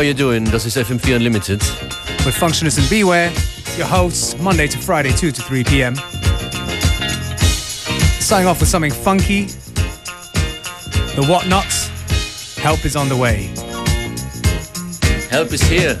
how you doing? Das ist FM4 Unlimited. With Functionist and Beware, your hosts, Monday to Friday, 2 to 3 p.m. Starting off with something funky. The Whatnots. Help is on the way. Help is here.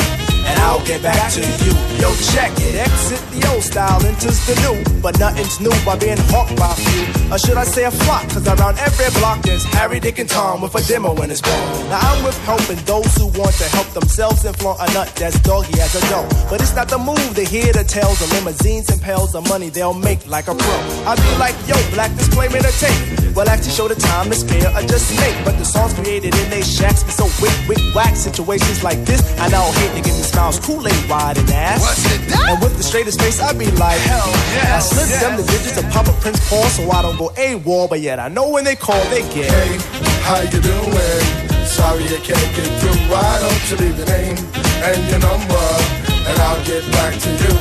I'll get back to you. Yo, check it. Exit the old style, enters the new. But nothing's new by being hawked by few. Or should I say a flock? Cause around every block there's Harry, Dick, and Tom with a demo in his ball. Now I'm with helping those who want to help themselves and flaunt a nut that's doggy as a dough. But it's not the move to hear the tales of limousines and pails of money they'll make like a pro. I be like, yo, black disclaimer to tape. Well, actually show the time to spare or just make. But the songs created in they shacks be so wick, wick, whack. Situations like this, I now hate to give me smiles, Kool-Aid wide and ass. What's it? And with the straightest face, I be like, hell yeah. I slip yes. them the digits and pop a Prince Paul so I don't go A-wall. But yet I know when they call, they get. Hey, how you doing? Sorry I can't get through. Why don't you leave your name and your number, and I'll get back to you.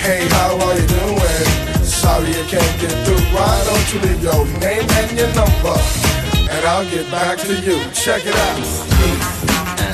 Hey, how are you doing? Sorry I can't get through. Why don't you leave your name and your number? And I'll get back to you. Check it out.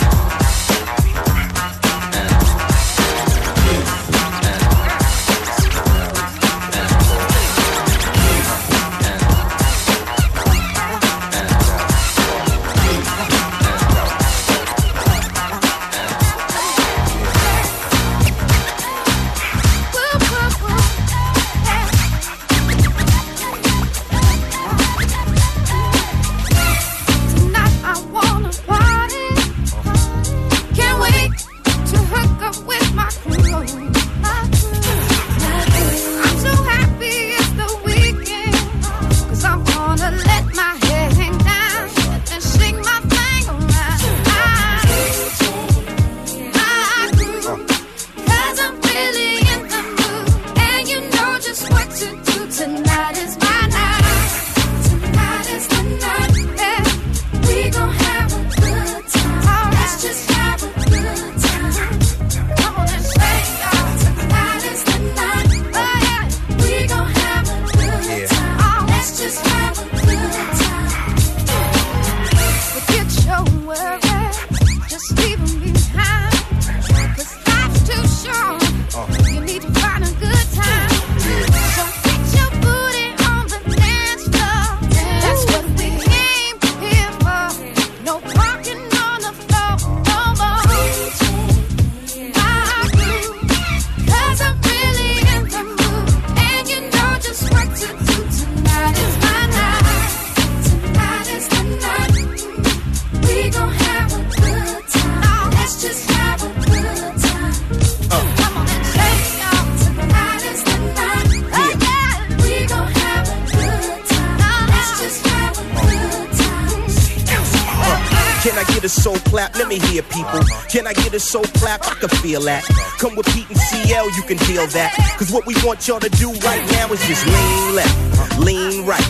Let me hear people. Can I get a soul clap? I can feel that. Come with Pete and CL, you can deal that. Cause what we want y'all to do right now is just lean left, lean right,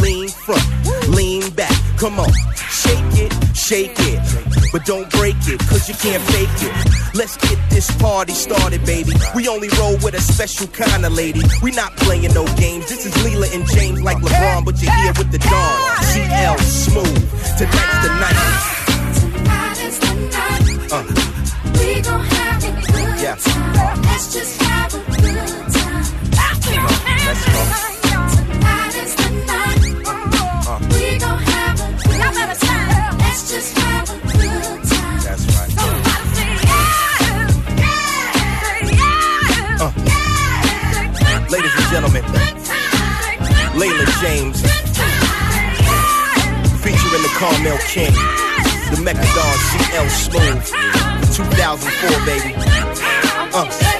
lean front, lean back. Come on, shake it, shake it. But don't break it, cause you can't fake it. Let's get this party started, baby. We only roll with a special kind of lady. We not playing no games. This is Leela and James like LeBron, but you're here with the Dawn. CL smooth. Tonight's the night. Uh, We gon' have a good Yeah. time. Let's just have a good time. let's go. Tonight is the night. Uh. We gon' have a good time. Let's just have a good time. That's right. Somebody say yeah, yeah, Uh. yeah. Ladies and gentlemen, Leela James featuring the Carmel King, the Mecca Don CL Smooth, 2004, baby. Uh.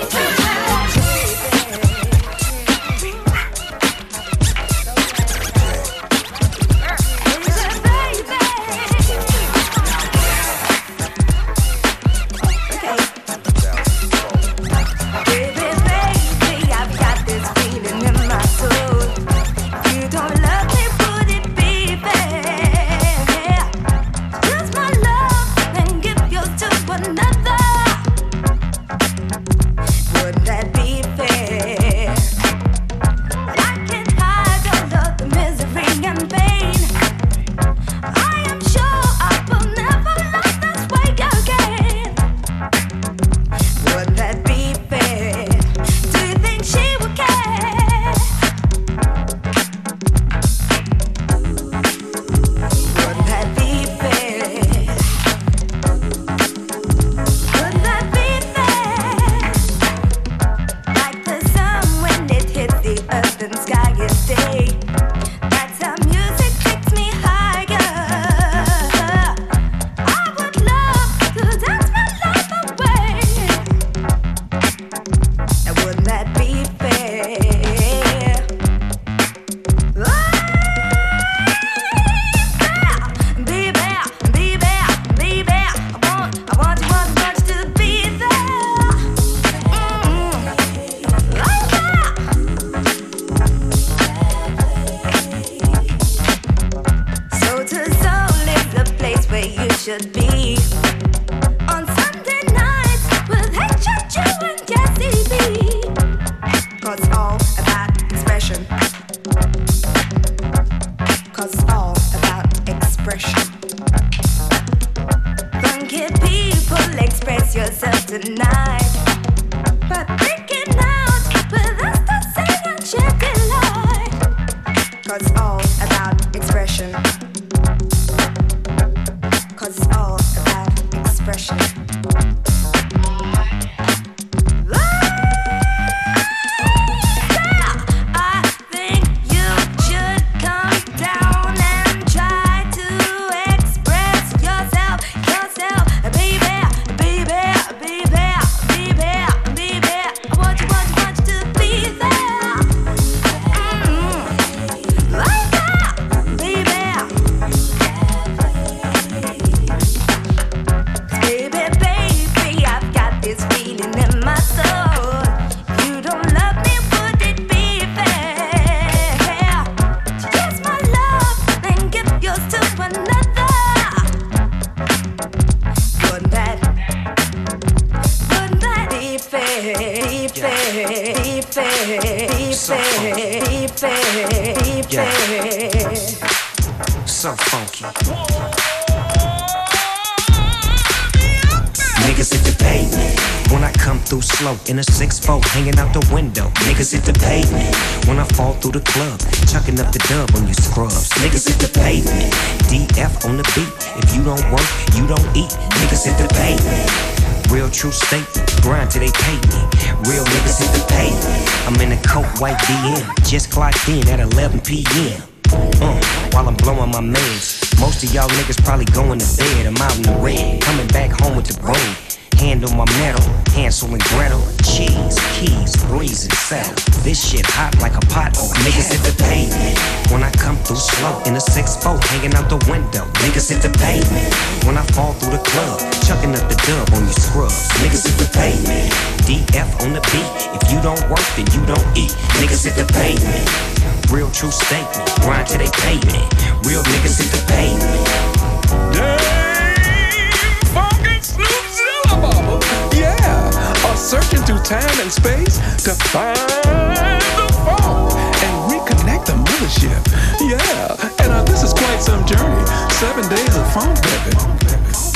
Through the club, chucking up the dub on you scrubs. Niggas hit the pavement, DF on the beat. If you don't work, you don't eat. Niggas hit the pavement. Real true statement, grind till they pay me. Real niggas hit the pavement. I'm in a coat white DM, just clocked in at 11 p.m. Uh, while I'm blowing my meds. Most of y'all niggas probably going to bed. I'm out in the red, coming back home with the brain. Hand on my metal, Hansel and Gretel. Cheese, keys, breeze and settle. This shit hot like a pot or niggas hit the pavement. When I come through slow in a 6-4, hanging out the window, niggas hit the pavement. When I fall through the club, chucking up the dub on you scrubs, niggas hit the pavement. DF on the beat, if you don't work, then you don't eat, niggas hit the pavement. Real true statement, grind till they pay me. Real niggas hit the pavement. Funkin' Snoop Zilla, mama. Yeah, are searching through time and space to find the funk and reconnect the mothership. Yeah, and uh, this is quite some journey. Seven days of phone baby.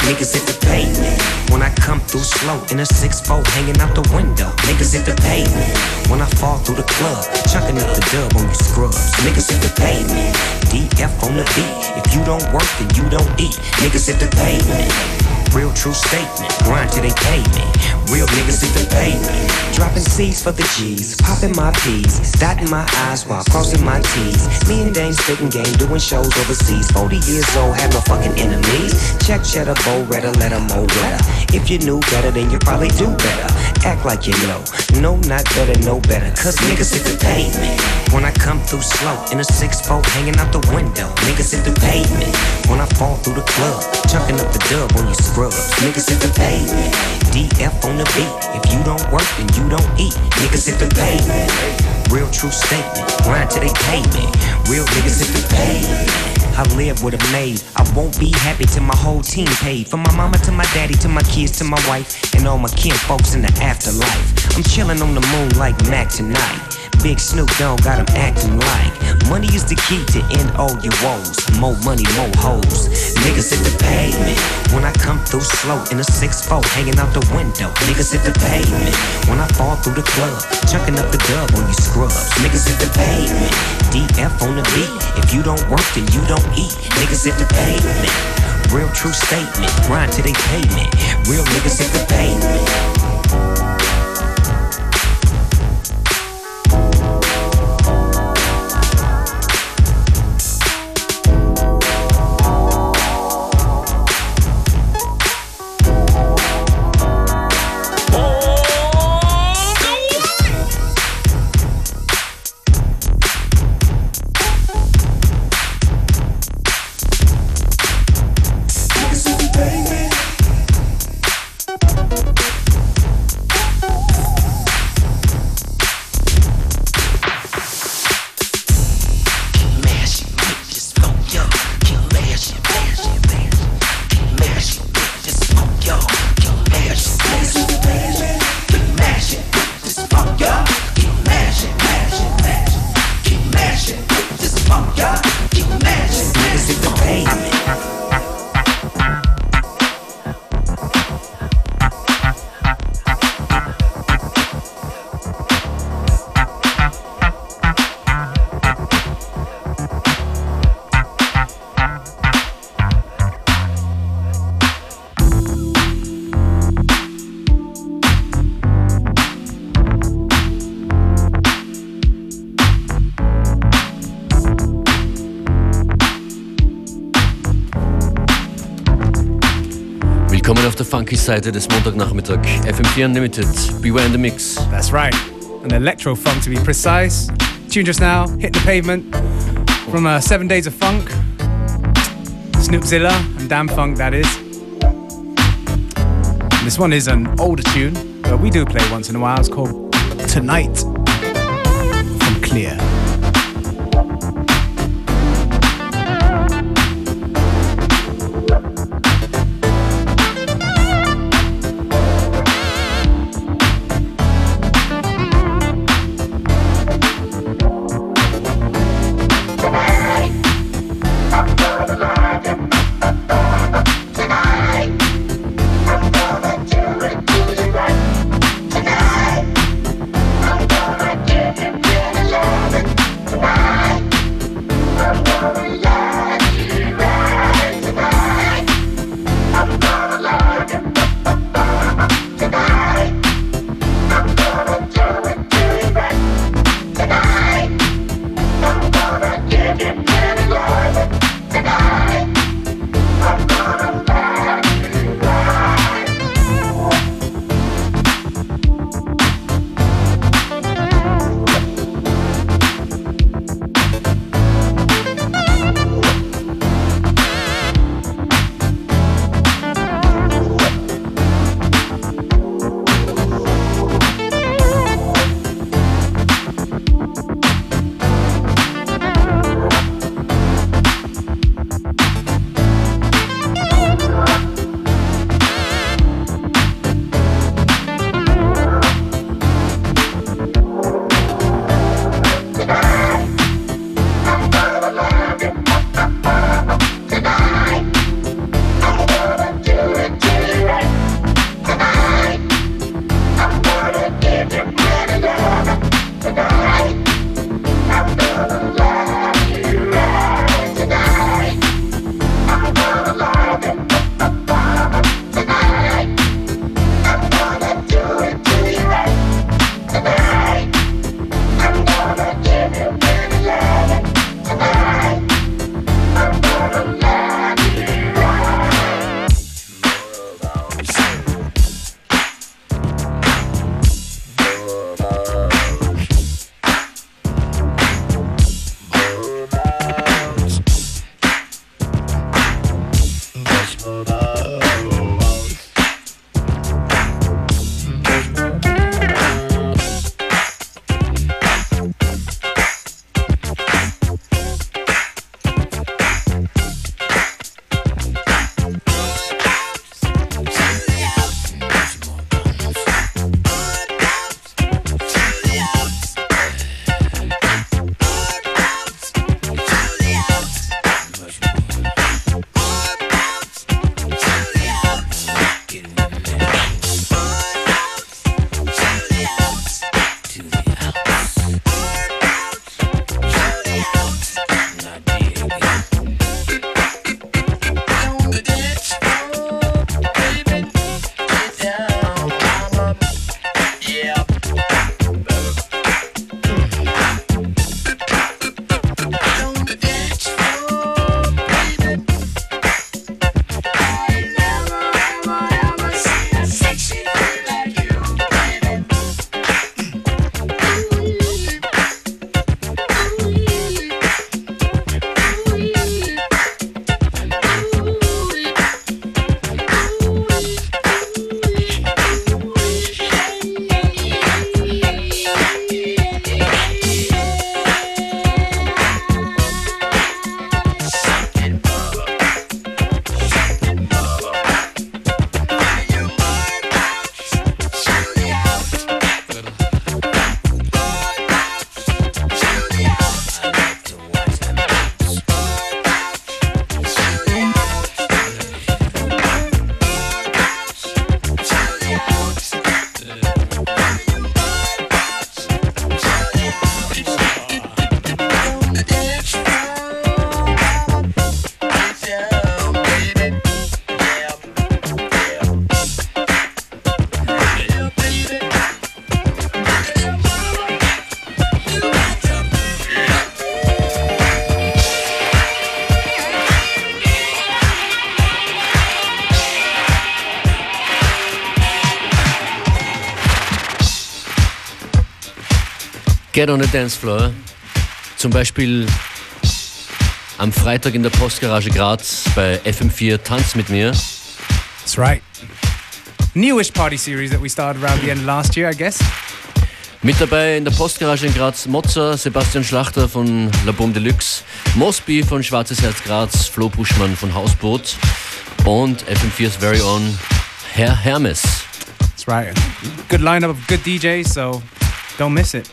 Niggas hit the pavement. When I come through slow in a 6-4, hanging out the window. Niggas hit the pavement. When I fall through the club, chucking up the dub on you scrubs. Niggas hit the pavement. DF on the beat. If you don't work, then you don't eat. Niggas hit the pavement. Real true statement. Grind till they pay me. Real niggas hit the pavement. Dropping C's for the G's. Popping my P's. Dotting my I's while crossing my T's. Me and Dane spitting game. Doing shows overseas. 40 years old. Have no fucking enemies. Check cheddar, bow redder, let 'em mow wetter. If you knew better, then you probably do better. Act like you know. No, not better, no better. Cause niggas hit the pavement. When I come through slow in a 6-4, hanging out the window. Niggas hit the pavement. When I fall through the club, chucking up the dub on you Niggas hit the pavement. DF on the beat. If you don't work, then you don't eat. Niggas hit the pavement. Real true statement. Grind till they pay me. Real niggas hit the pavement. I live with a maid. I won't be happy till my whole team paid. From my mama to my daddy to my kids to my wife and all my kin folks in the afterlife. I'm chilling on the moon like Mac tonight. Big Snoop Dogg got 'em acting like money is the key to end all your woes. More money, more hoes. Niggas hit the pavement. When I come through slow in a 6-4, hanging out the window. Niggas hit the pavement. When I fall through the club, chucking up the dub on you scrubs. Niggas hit the pavement. DF on the beat. If you don't work, then you don't eat. Niggas hit the pavement. Real true statement. Grind till they pay me. Real niggas hit the pavement. Willkommen auf der Funky-Seite des Montagnachmittag. FM4 Unlimited. Beware in the Mix. That's right. An electro funk to be precise. Tune just now, hit the pavement from uh, Seven Days of Funk. Snoopzilla and Dam-Funk, that is. This one is an older tune, but we do play once in a while. It's called Tonight from Clear. Get on the Dance Floor. Zum Beispiel am Freitag in der Postgarage Graz bei FM4 Tanz mit mir. That's right. Newish party series that we started around the end of last year, I guess. Mit dabei in der Postgarage in Graz Mozza, Sebastian Schlachter von La Bombe Deluxe, Mosby von Schwarzes Herz Graz, Flo Buschmann von Hausboot und FM4's Very Own Herr Hermes. That's right. Good lineup of good DJs, so don't miss it.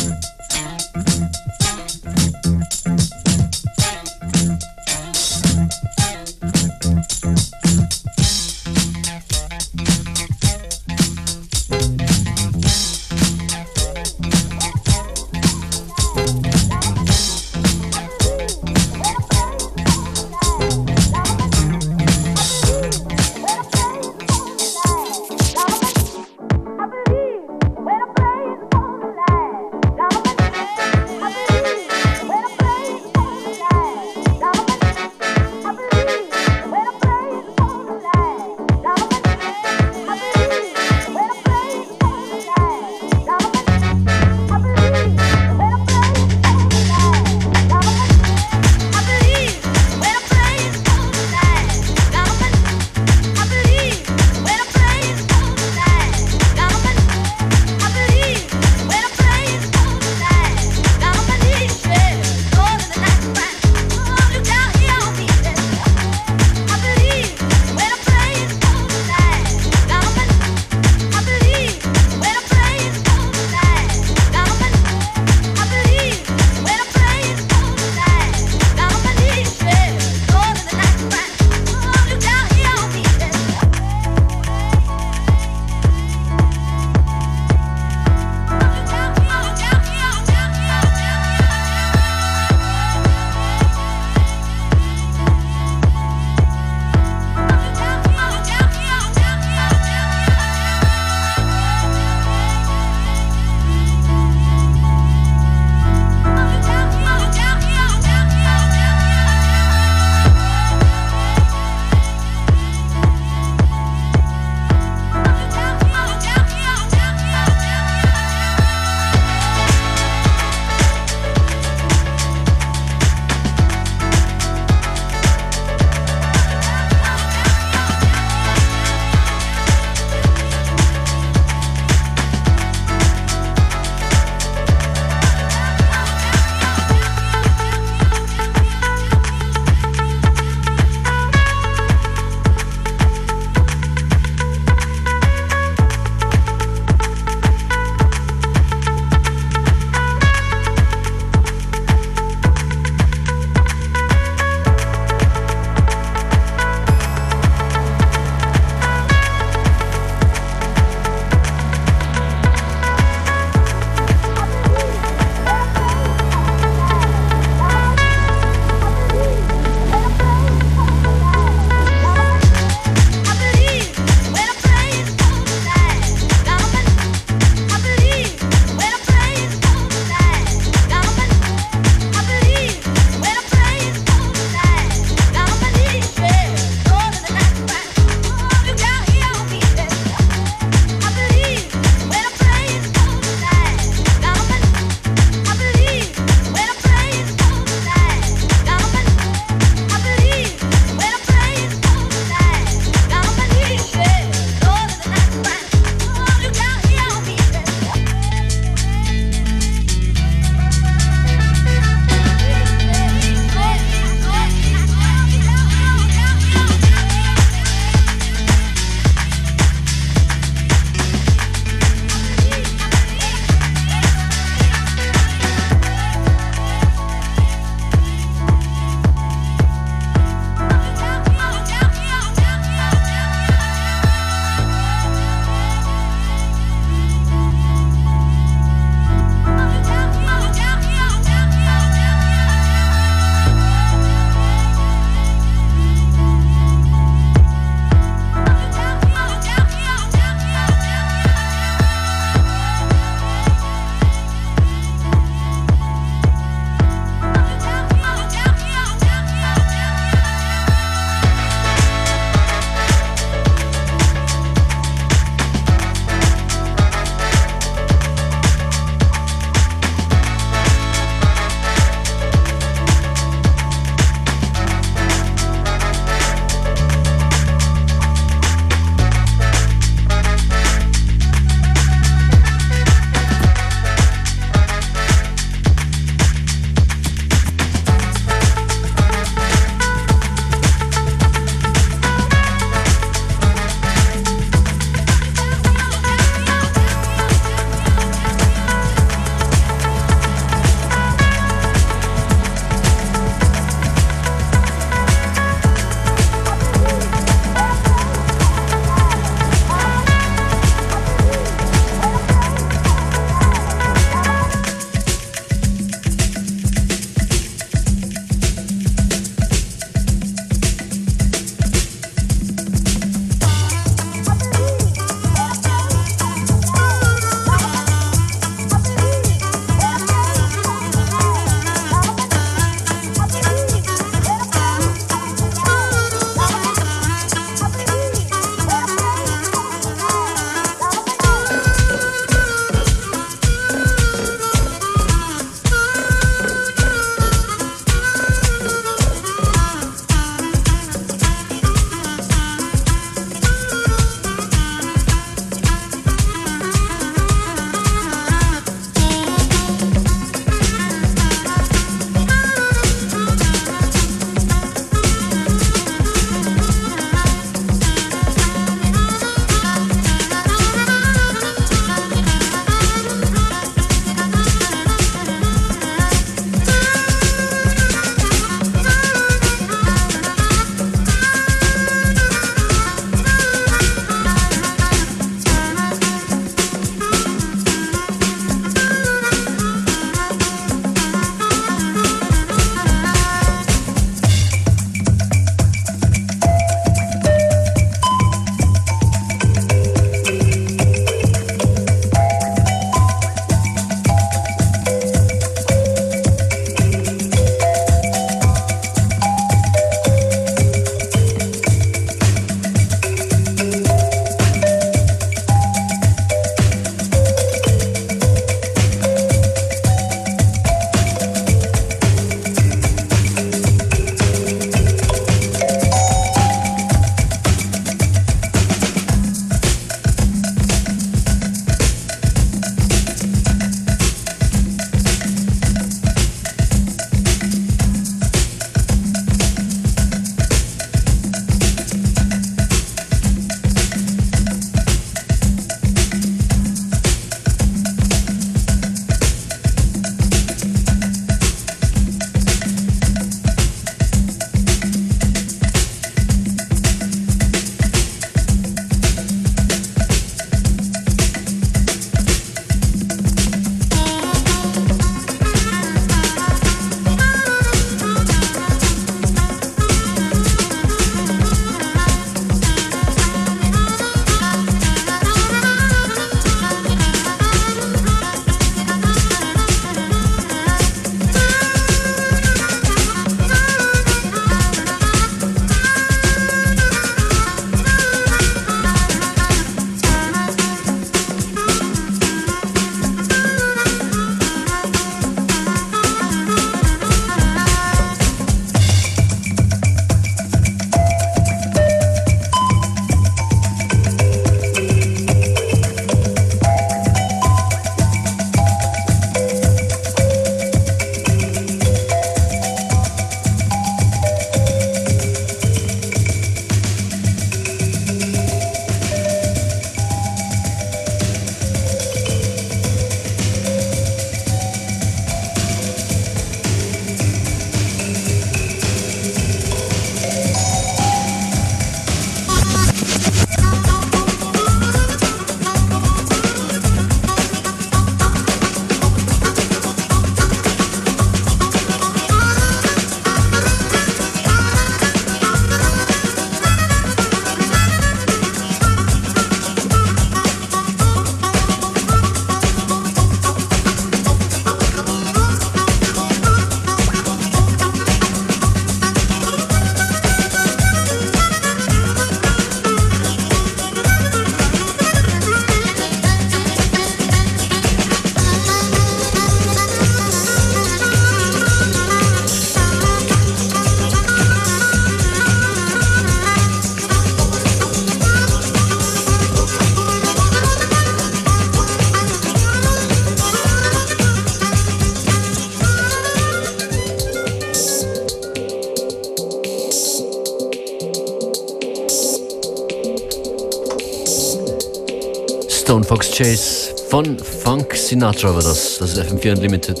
Chase von Funk Sinatra war das. Das ist FM4 Unlimited.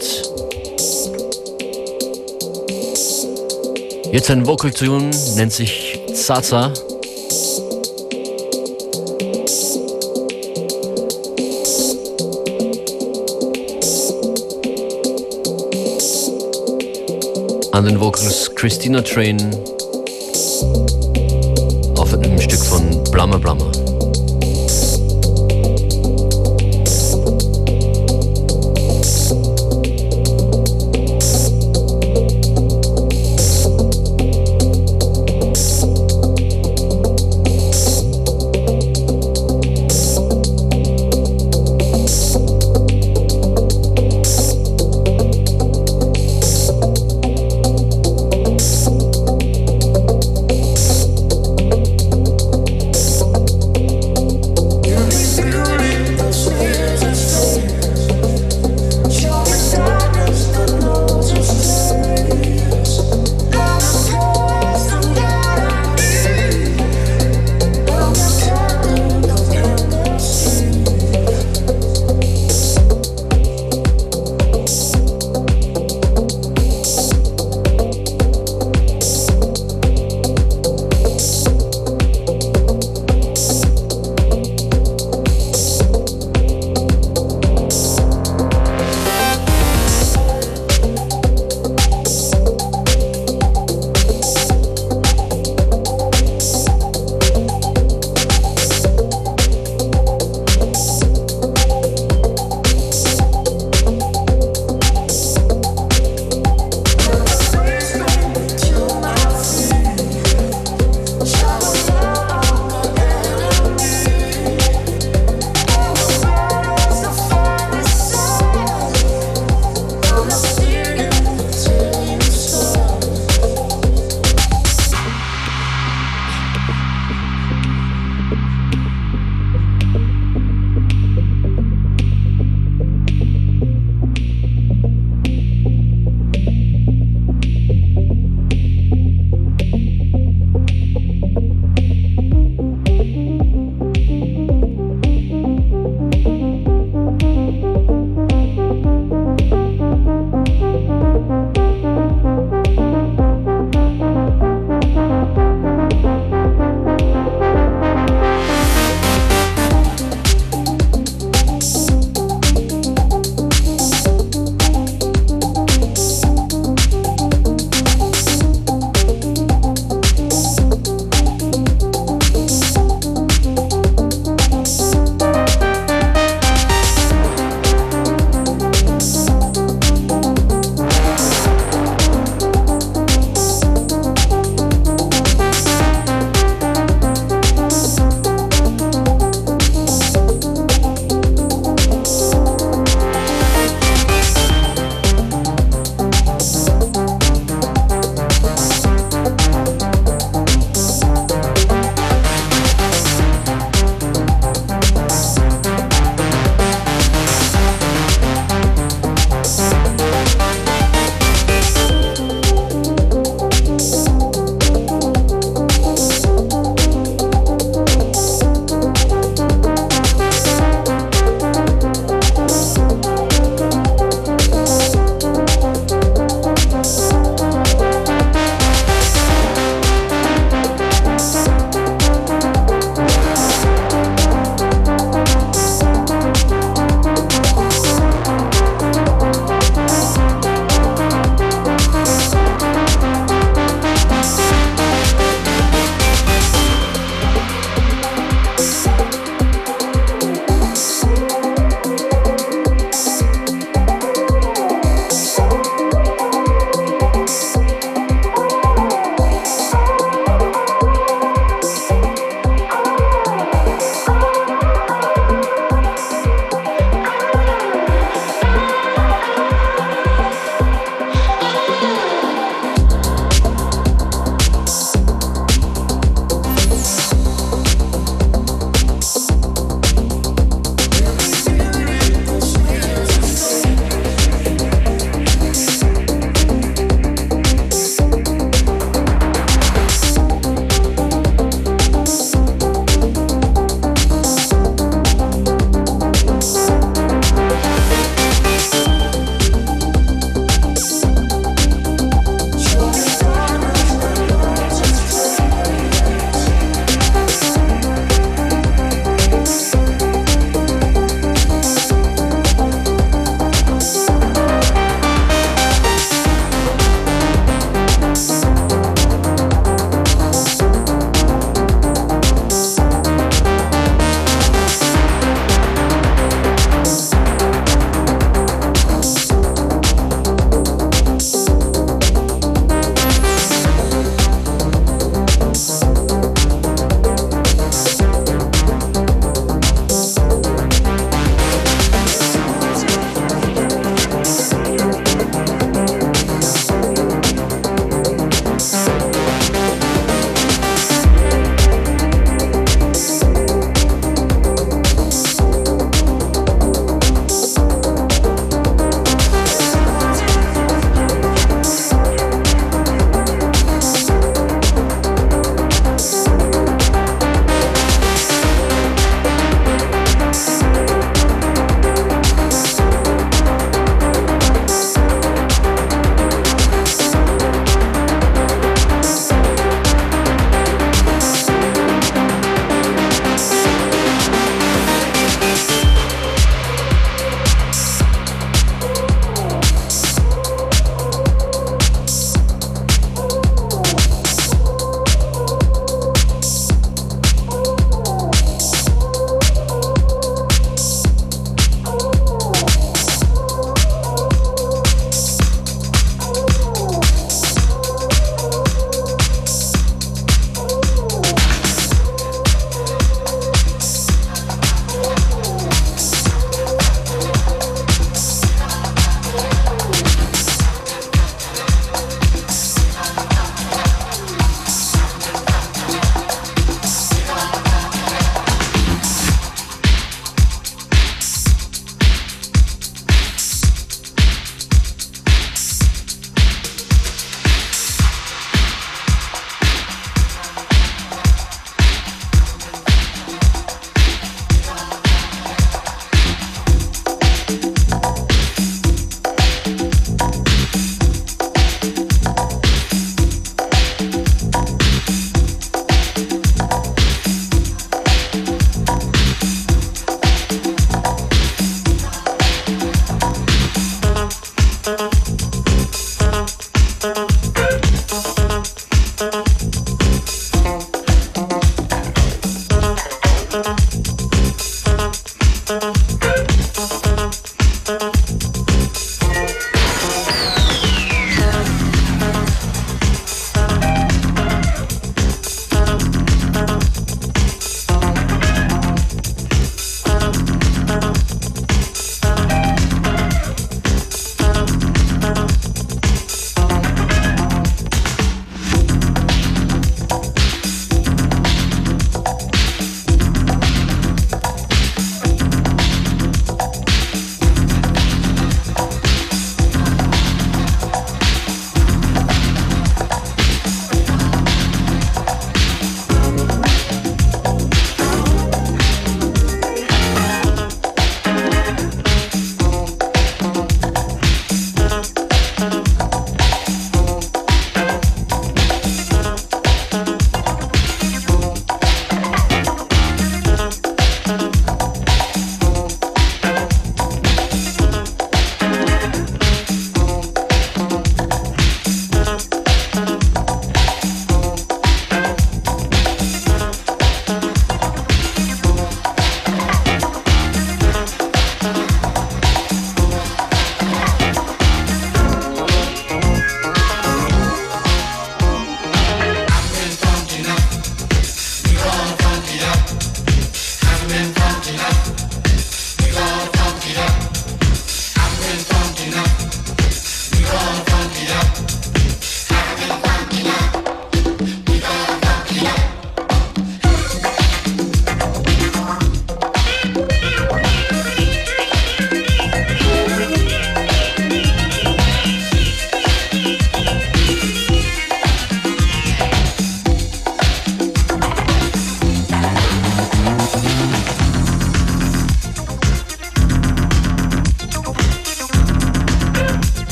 Jetzt ein Vocal Tune, nennt sich Zaza. An den Vocals Christina Train auf einem Stück von Blammer Blammer.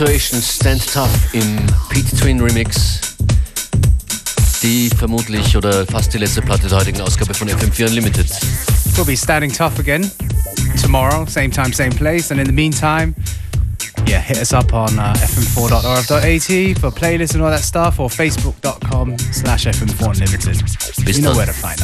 Situation Stand Tough im Pete Twin Remix. Die vermutlich oder fast die letzte Platte der heutigen Ausgabe von FM4 Unlimited. We'll be standing tough again tomorrow, same time, same place. And in the meantime, yeah, hit us up on uh, fm4.orf.at for playlists and all that stuff, or facebook.com slash fm4 unlimited. Bis You know where to find